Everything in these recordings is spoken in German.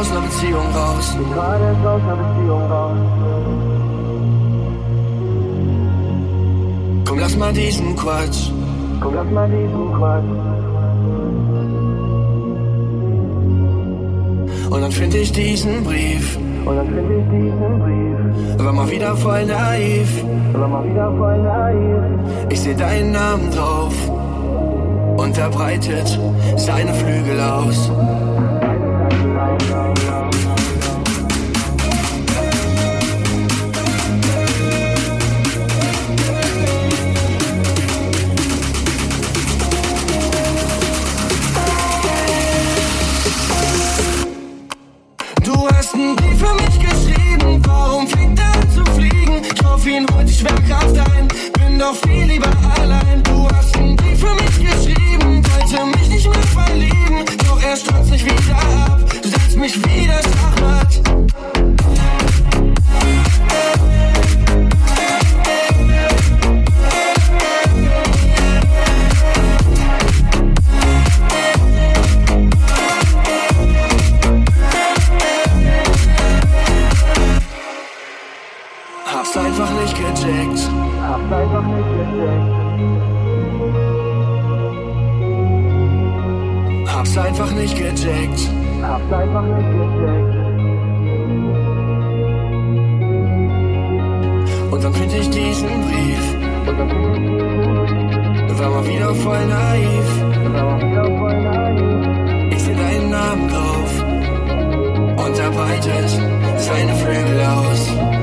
aus einer Beziehung raus. Ich bin gerade aus einer Beziehung raus. Komm, lass mal diesen Quatsch. Komm, lass mal diesen Quatsch. Und dann finde ich diesen Brief. Und dann finde ich diesen Brief. War mal wieder voll naiv. War mal wieder voll naiv. Ich sehe deinen Namen drauf. Und er breitet seine Flügel aus. Hab's einfach nicht gecheckt. Hab's einfach nicht gecheckt. Und dann find ich diesen Brief. Dann War mal wieder voll naiv. Ich seh deinen Namen drauf. Und er breitet seine Flügel aus.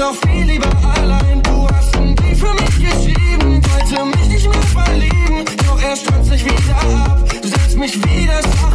doch viel lieber allein. Du hast einen Brief für mich geschrieben, wollte mich nicht mehr verlieben. Doch er stürzt sich wieder ab, setzt mich wieder ab.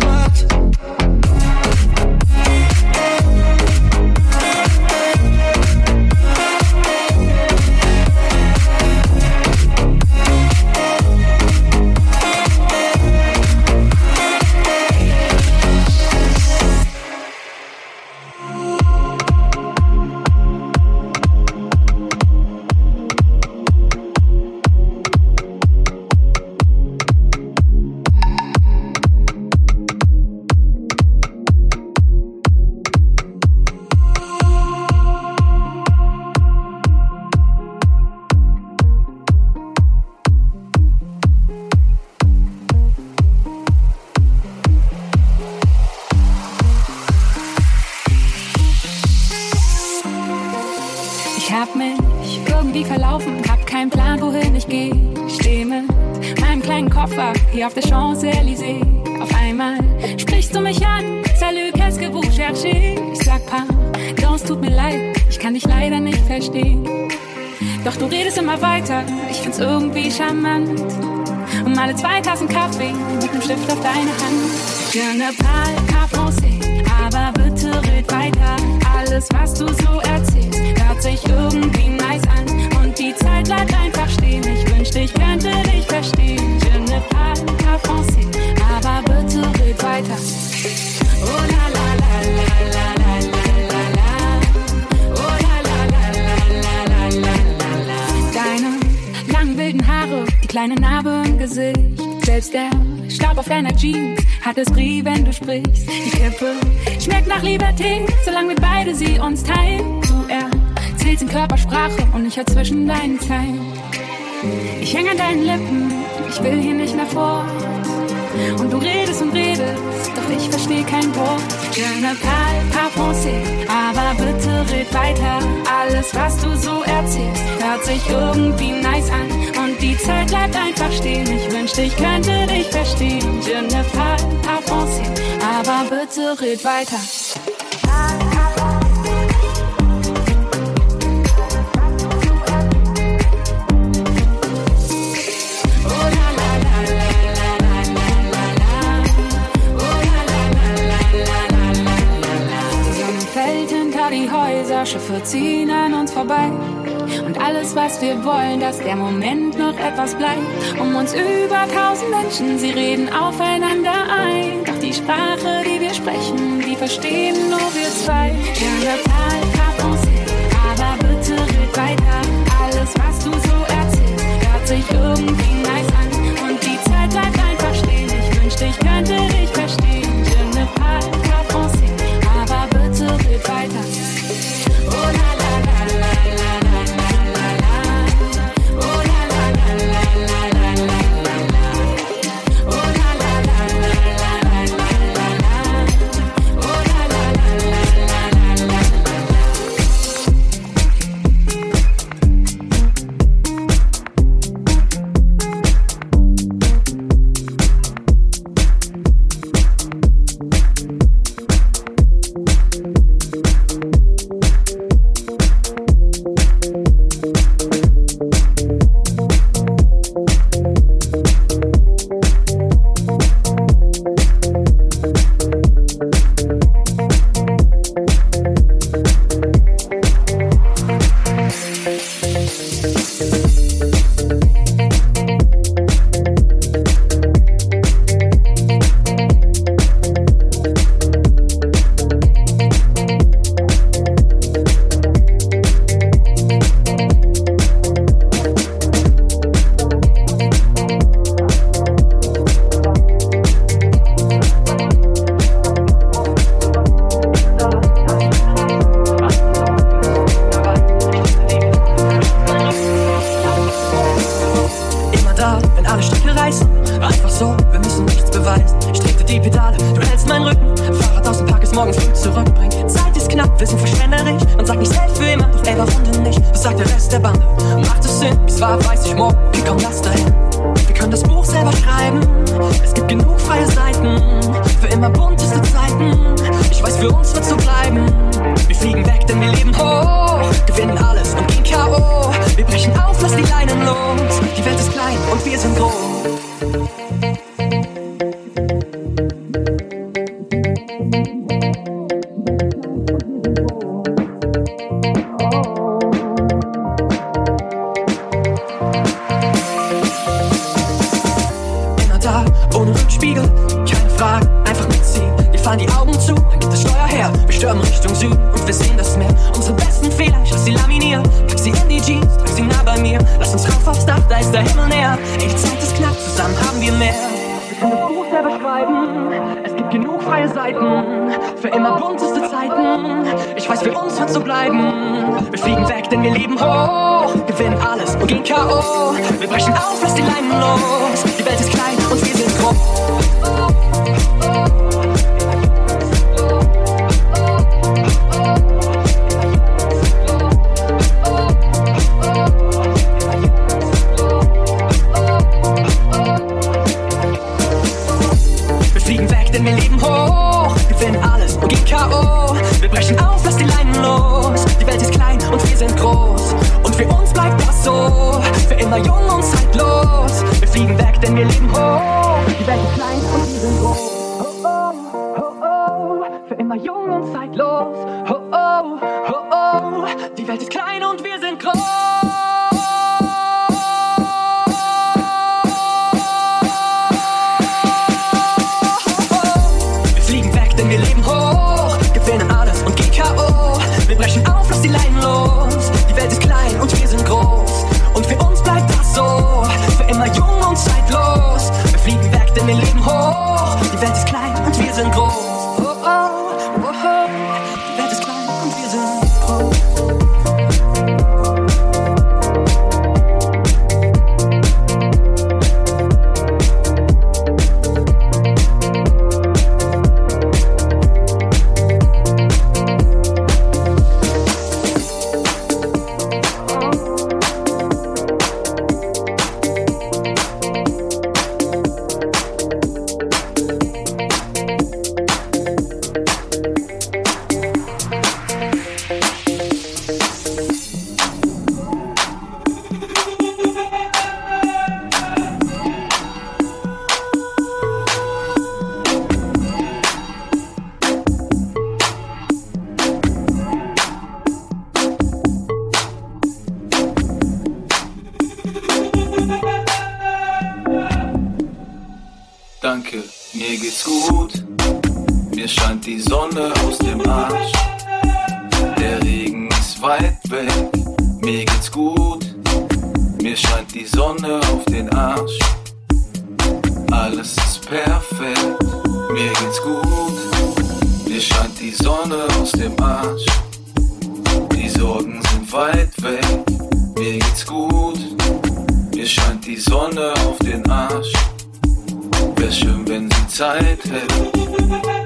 immer weiter. Ich find's irgendwie charmant. Und alle zwei Tassen Kaffee mit nem Stift auf deine Hand. Gerne Pal, Kaffee, aber bitte red weiter. Alles, was du so erzählst, hört sich irgendwie nice an. Und die Zeit bleibt einfach stehen. Ich wünschte, ich könnte dich verstehen. Je ne parle qu'à aber bitte red weiter. Oh la la la la la la la. kleine Narbe im Gesicht. Selbst der Staub auf deiner Jeans hat es Brie, wenn du sprichst. Die Kippe schmeckt nach Liberté, solange wir beide sie uns teilen. Du erzählst in Körpersprache und ich hör zwischen deinen Zeilen. Ich hänge an deinen Lippen, ich will hier nicht mehr vor. Und du redest und redest, doch ich verstehe kein Wort. Je ne parle pas français, aber bitte red weiter. Alles, was du so erzählst, hört sich irgendwie nice an die Zeit bleibt einfach stehen. Ich wünschte, ich könnte dich verstehen. Je ne pas avancer, aber bitte red weiter. Die Häuser, Schiffe ziehen an uns vorbei und alles, was wir wollen, dass der Moment noch etwas bleibt. Um uns über tausend Menschen, sie reden aufeinander ein. Doch die Sprache, die wir sprechen, die verstehen nur wir zwei. Je parle qu'à français, aber bitte red weiter. Alles, was du so erzählst, hört sich irgendwie nice an. Und die Zeit bleibt einfach stehen. Ich wünschte, ich könnte dich verstehen. Je ne parle pas français, aber bitte red weiter. für immer bunteste Zeiten. Ich weiß, für uns wird so bleiben. Wir fliegen weg, denn wir leben hoch. Gewinnen alles und gehen K.O. Wir brechen auf, lass die Leinen los. Die Welt ist klein und wir sind groß. so, für immer jung und zeitlos. Wir fliegen weg, denn wir leben hoch. Die Welt ist klein und wir sind groß. Denn wir leben hoch. Wär schön, wenn sie Zeit hätte.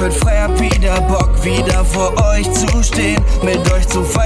wird freier wieder Bock wieder vor euch zu stehen, mit euch zu feiern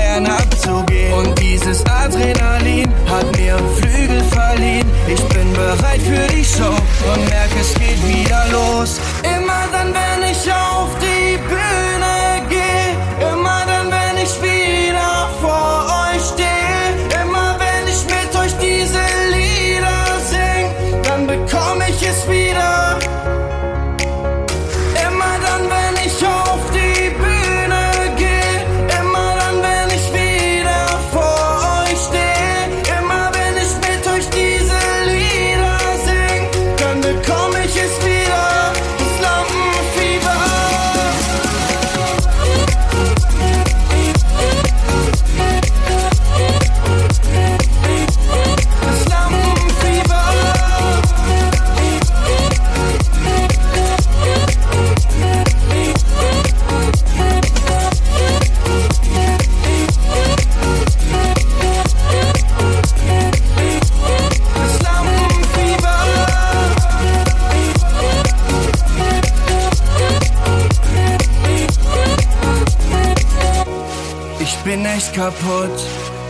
kaputt,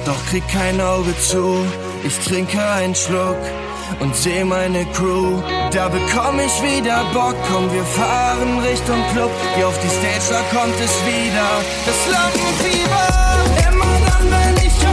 doch krieg kein Auge zu. Ich trinke einen Schluck und seh meine Crew. Da bekomm ich wieder Bock, komm, wir fahren Richtung Club. Hier auf die Stage, da kommt es wieder, das Lampenfieber. Immer dann, wenn ich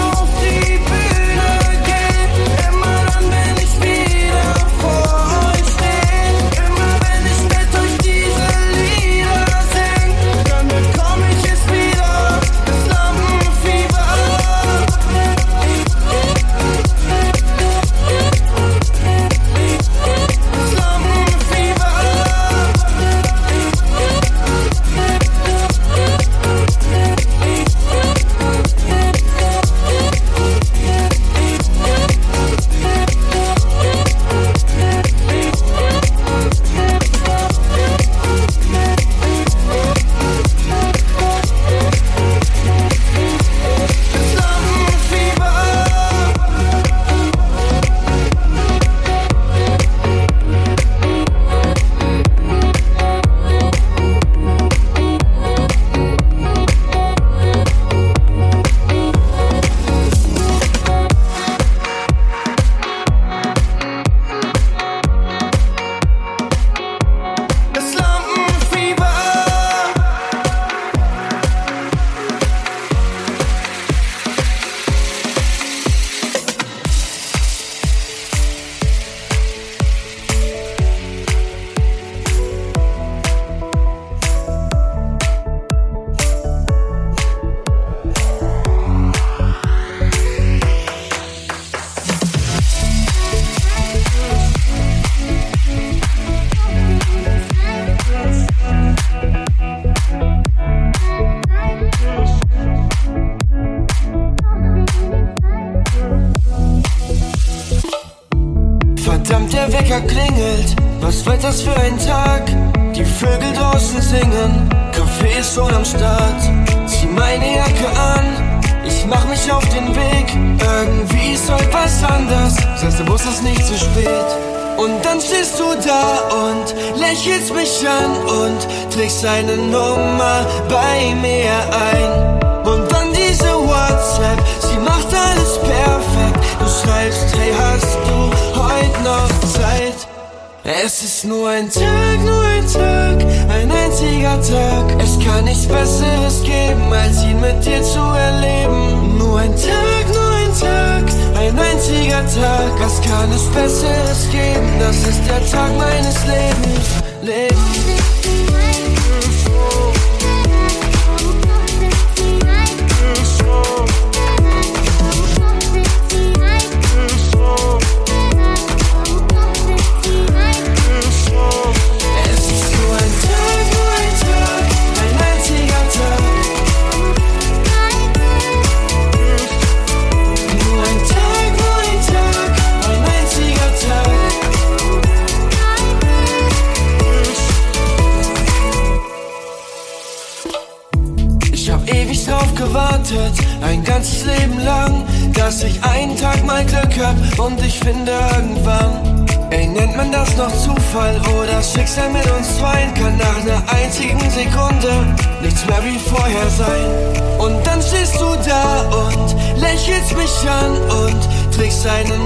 das ist der Tag meines Lebens. Lebens.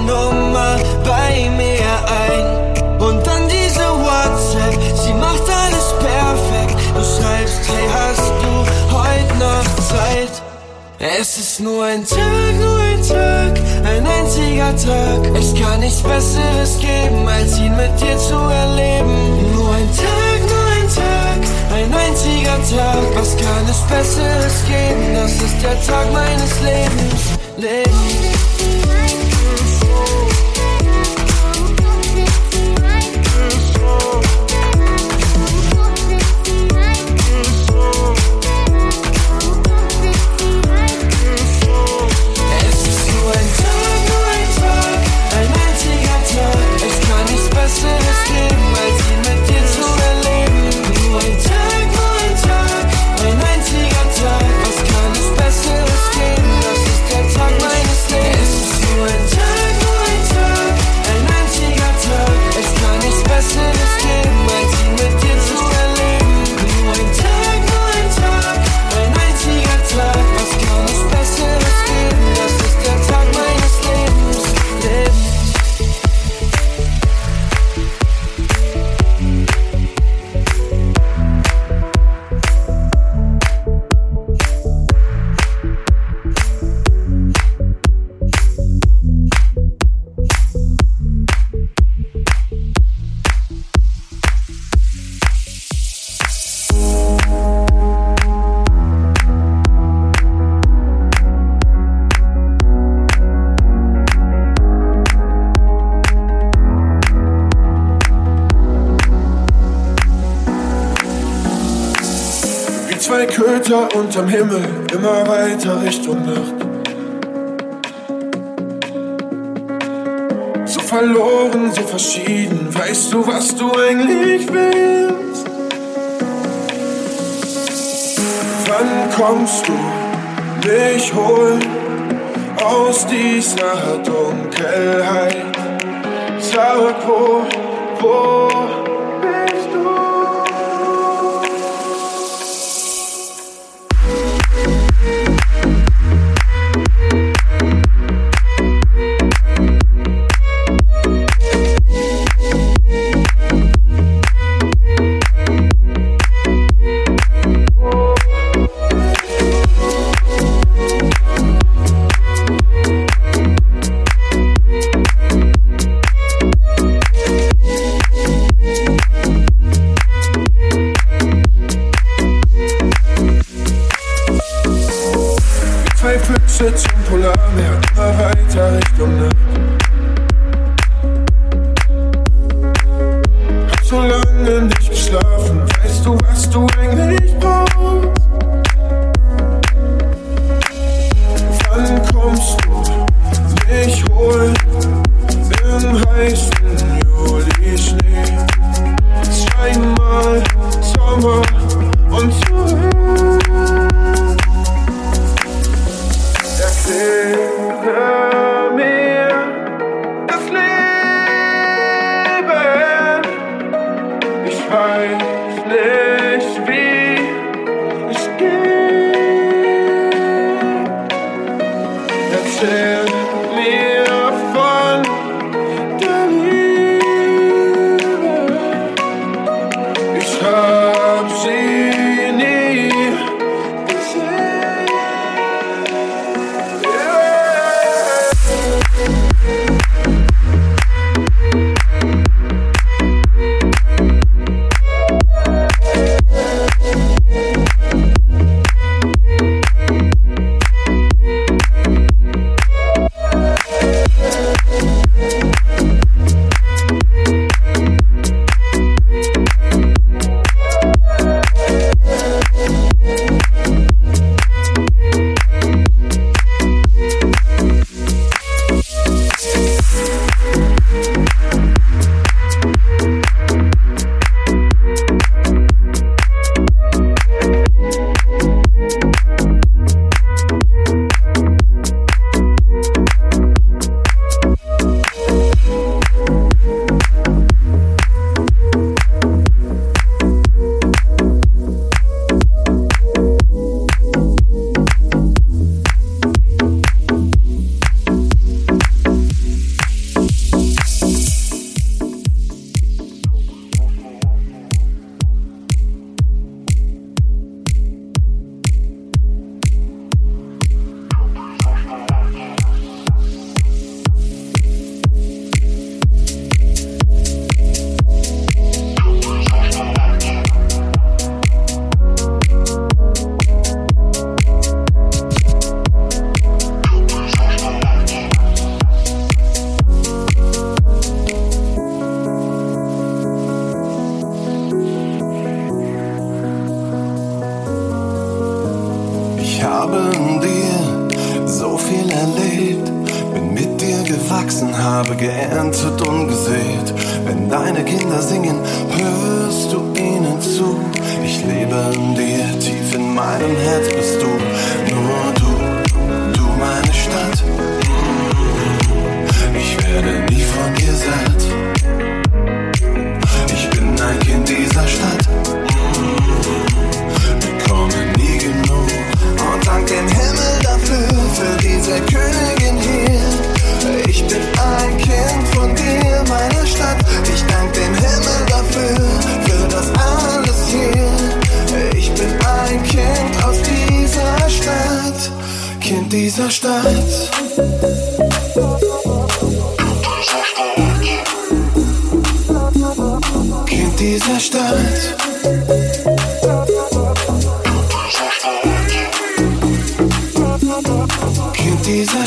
Nummer bei mir ein. Und dann diese WhatsApp, sie macht alles perfekt. Du schreibst, hey, hast du heute noch Zeit? Es ist nur ein Tag, nur ein Tag, ein einziger Tag. Es kann nichts Besseres geben, als ihn mit dir zu erleben. Nur ein Tag, nur ein Tag, ein einziger Tag. Was kann es Besseres geben? Das ist der Tag meines Lebens. Unterm Himmel, immer weiter Richtung Nacht. So verloren, so verschieden, weißt du, was du eigentlich willst? Wann kommst du mich holen aus dieser Dunkelheit? Sag wo, wo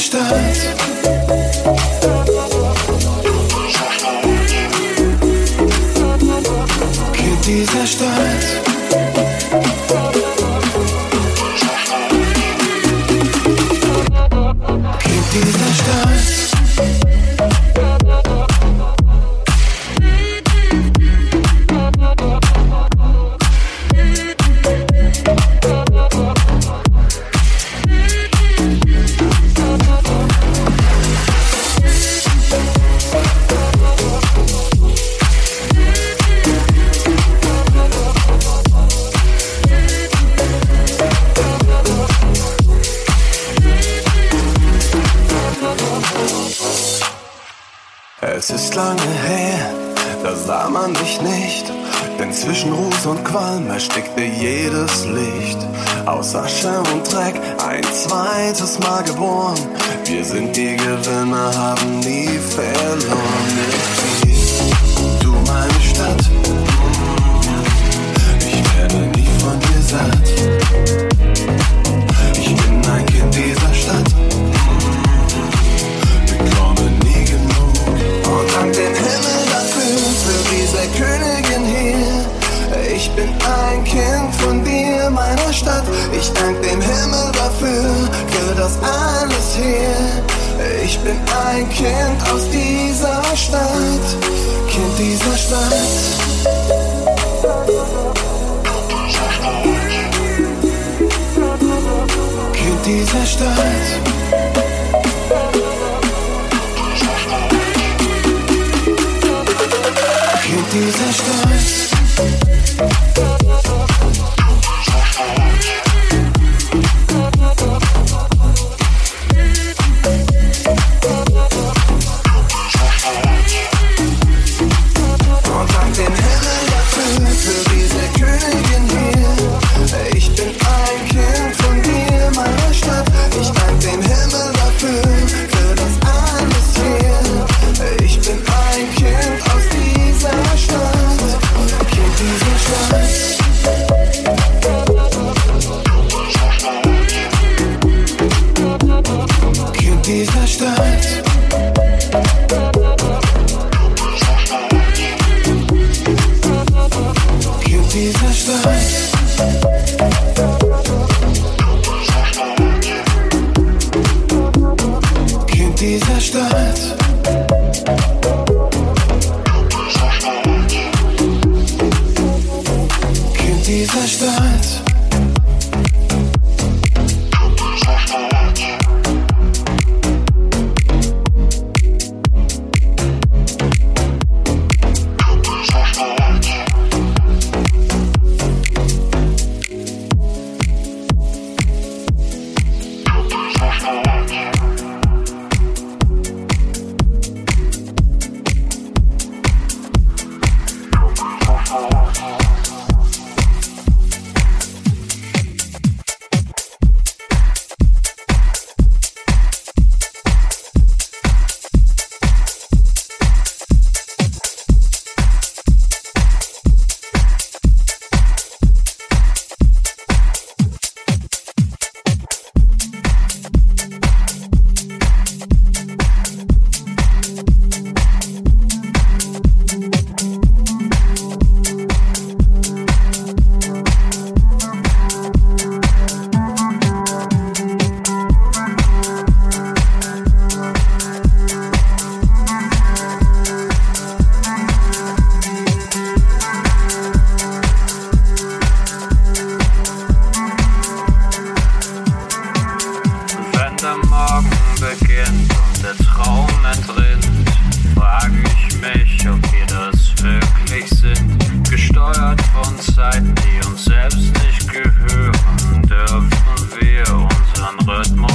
distância Ich dank dem Himmel dafür, für das alles hier. Ich bin ein Kind aus dieser Stadt, Kind dieser Stadt. Kind dieser Stadt. Kind dieser Stadt.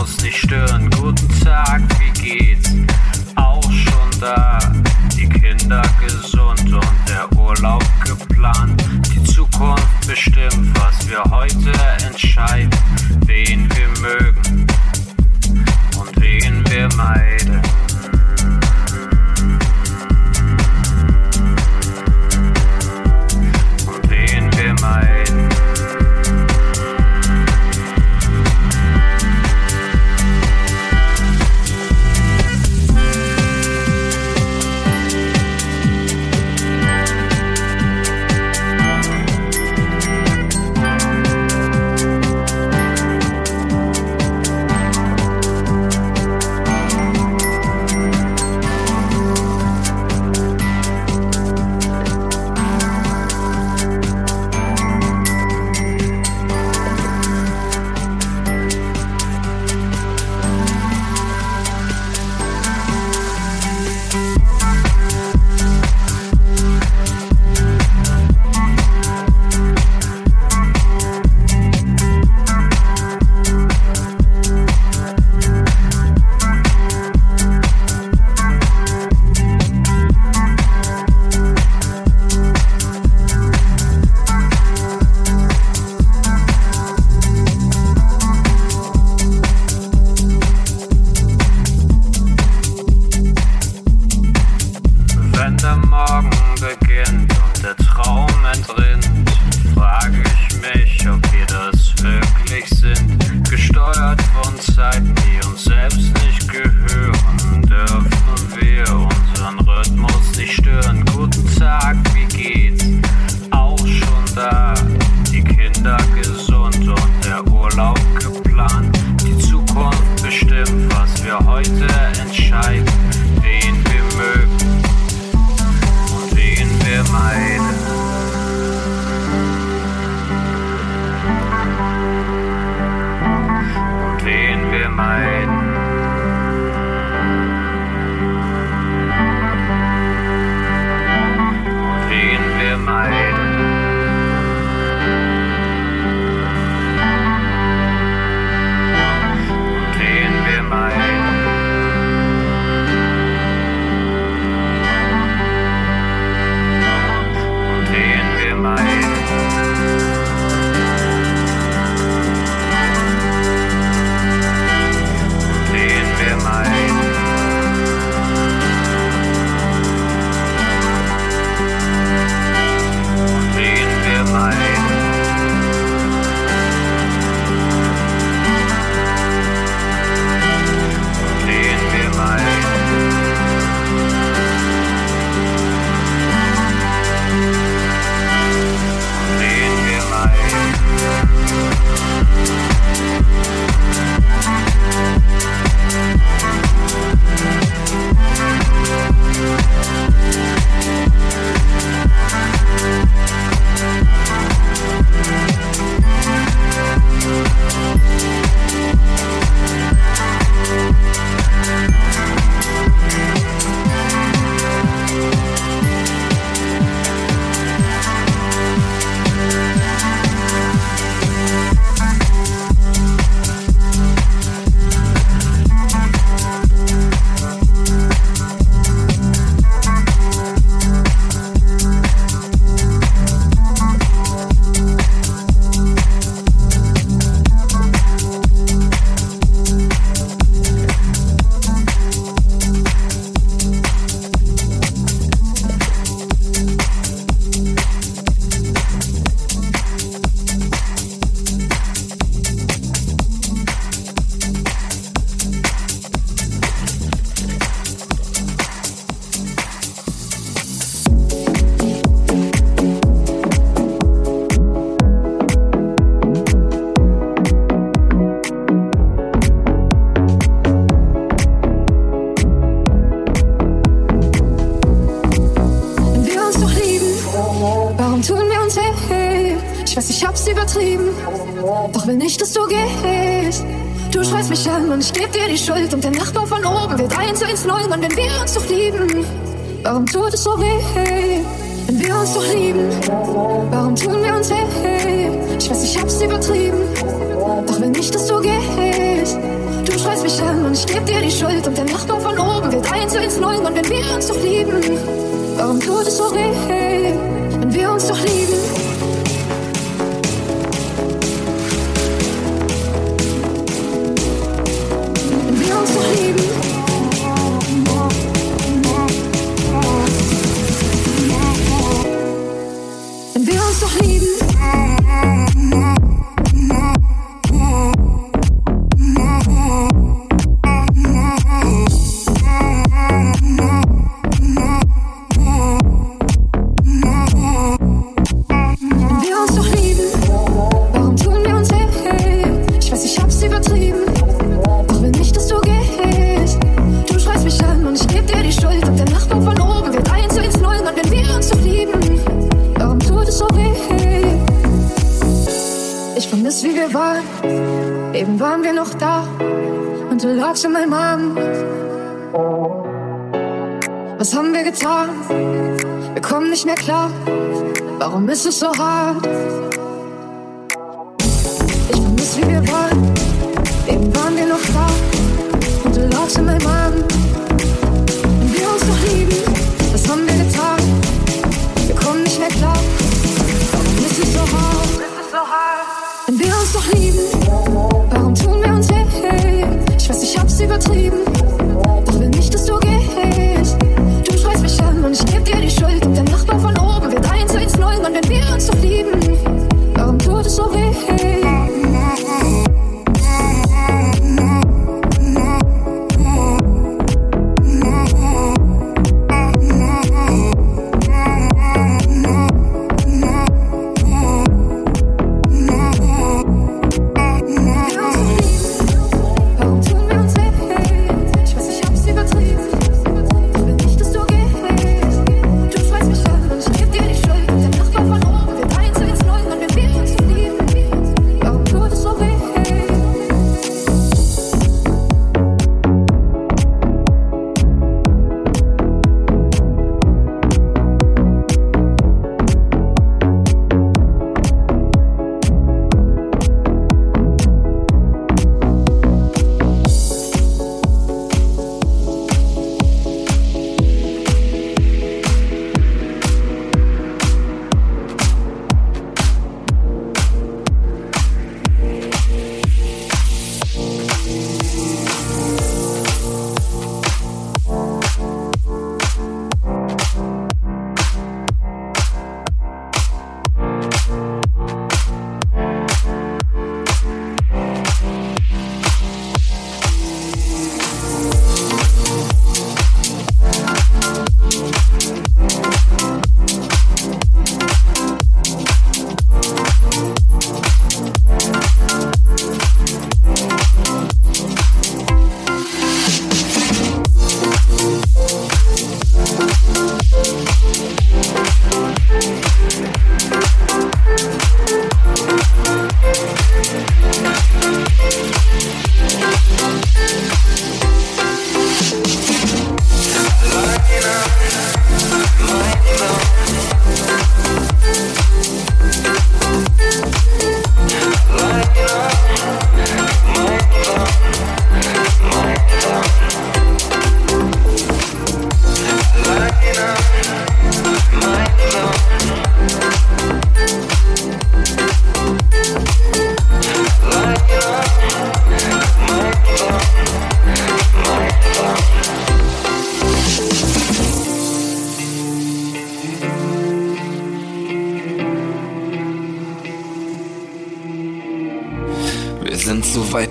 muss nicht stören. Guten Tag, wie geht's? Auch schon da. Die Kinder gesund und der Urlaub geplant. Die Zukunft bestimmt, was wir heute entscheiden. Wen wir mögen und wen wir meiden. Ich weiß, ich hab's übertrieben, doch will nicht, dass du gehst. Du schreist mich an und ich geb dir die Schuld und der Nachbar von oben wird eins eins neun. Und wenn wir uns doch lieben, warum tut es so weh? Wenn wir uns doch lieben, warum tun wir uns weh? Ich weiß, ich hab's übertrieben, doch will nicht, dass du gehst. Du schreist mich an und ich geb dir die Schuld und der Nachbar von oben wird eins eins neun. Und wenn wir uns doch lieben, warum tut es so weh? Wenn wir uns doch lieben, ist es so hart. Ich vermiss, wie wir waren. Eben waren wir noch da. Und du lagst in meinem Arm.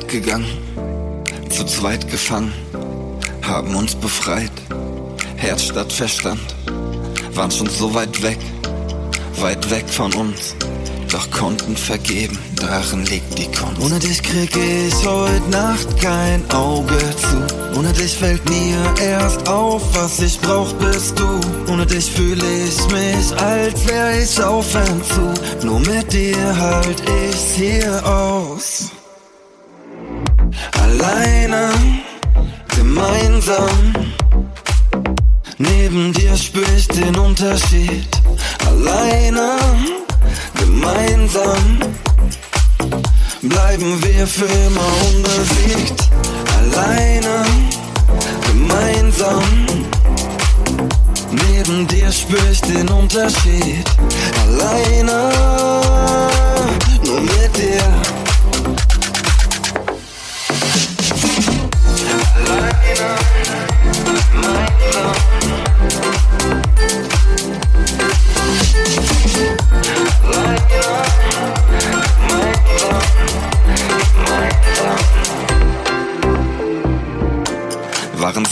Gegangen, zu zweit gefangen, haben uns befreit. Herz statt Verstand, waren schon so weit weg, weit weg von uns, doch konnten vergeben, darin liegt die Kunst. Ohne dich krieg ich heute Nacht kein Auge zu. Ohne dich fällt mir erst auf, was ich brauch, bist du. Ohne dich fühle ich mich, als wär ich auf Entzug. Nur mit dir halt ich's hier aus gemeinsam. Neben dir spür ich den Unterschied. Alleine, gemeinsam. Bleiben wir für immer unbesiegt. Alleine, gemeinsam. Neben dir spür ich den Unterschied. Alleine, nur mit dir.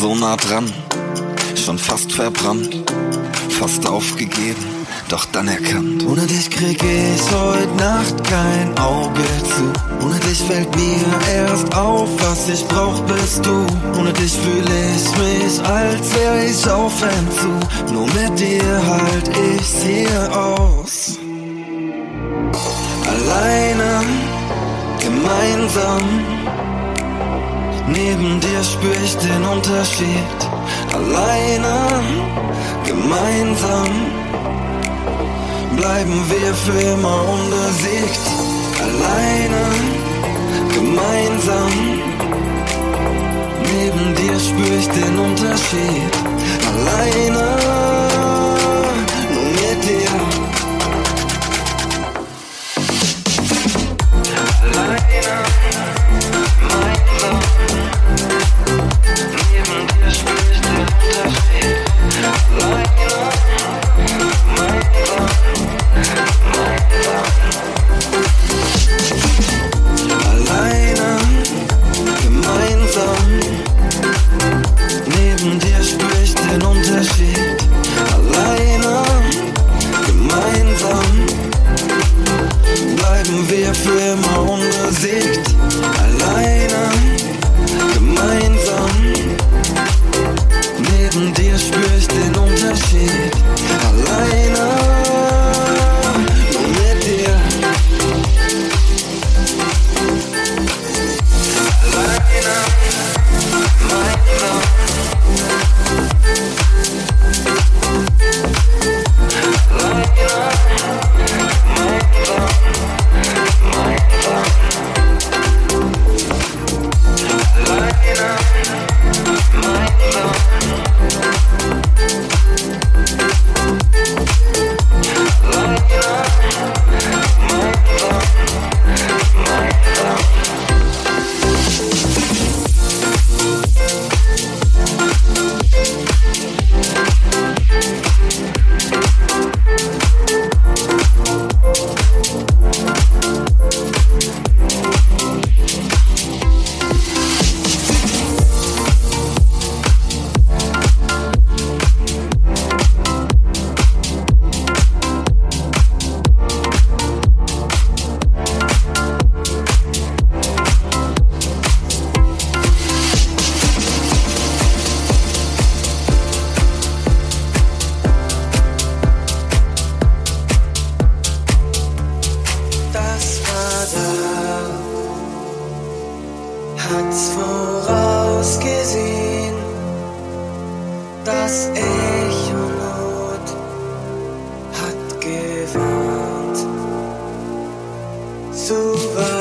So nah dran, schon fast verbrannt, fast aufgegeben, doch dann erkannt. Ohne dich krieg ich heute Nacht kein Auge zu. Ohne dich fällt mir erst auf, was ich brauch, bist du. Ohne dich fühle ich mich, als wär ich auf Entzug. Nur mit dir halt ich's hier aus. Alleine, gemeinsam. Neben dir spür ich den Unterschied. Alleine, gemeinsam. Bleiben wir für immer unbesiegt. Alleine, gemeinsam. Neben dir spür ich den Unterschied. Alleine, Neben dir spür ich den over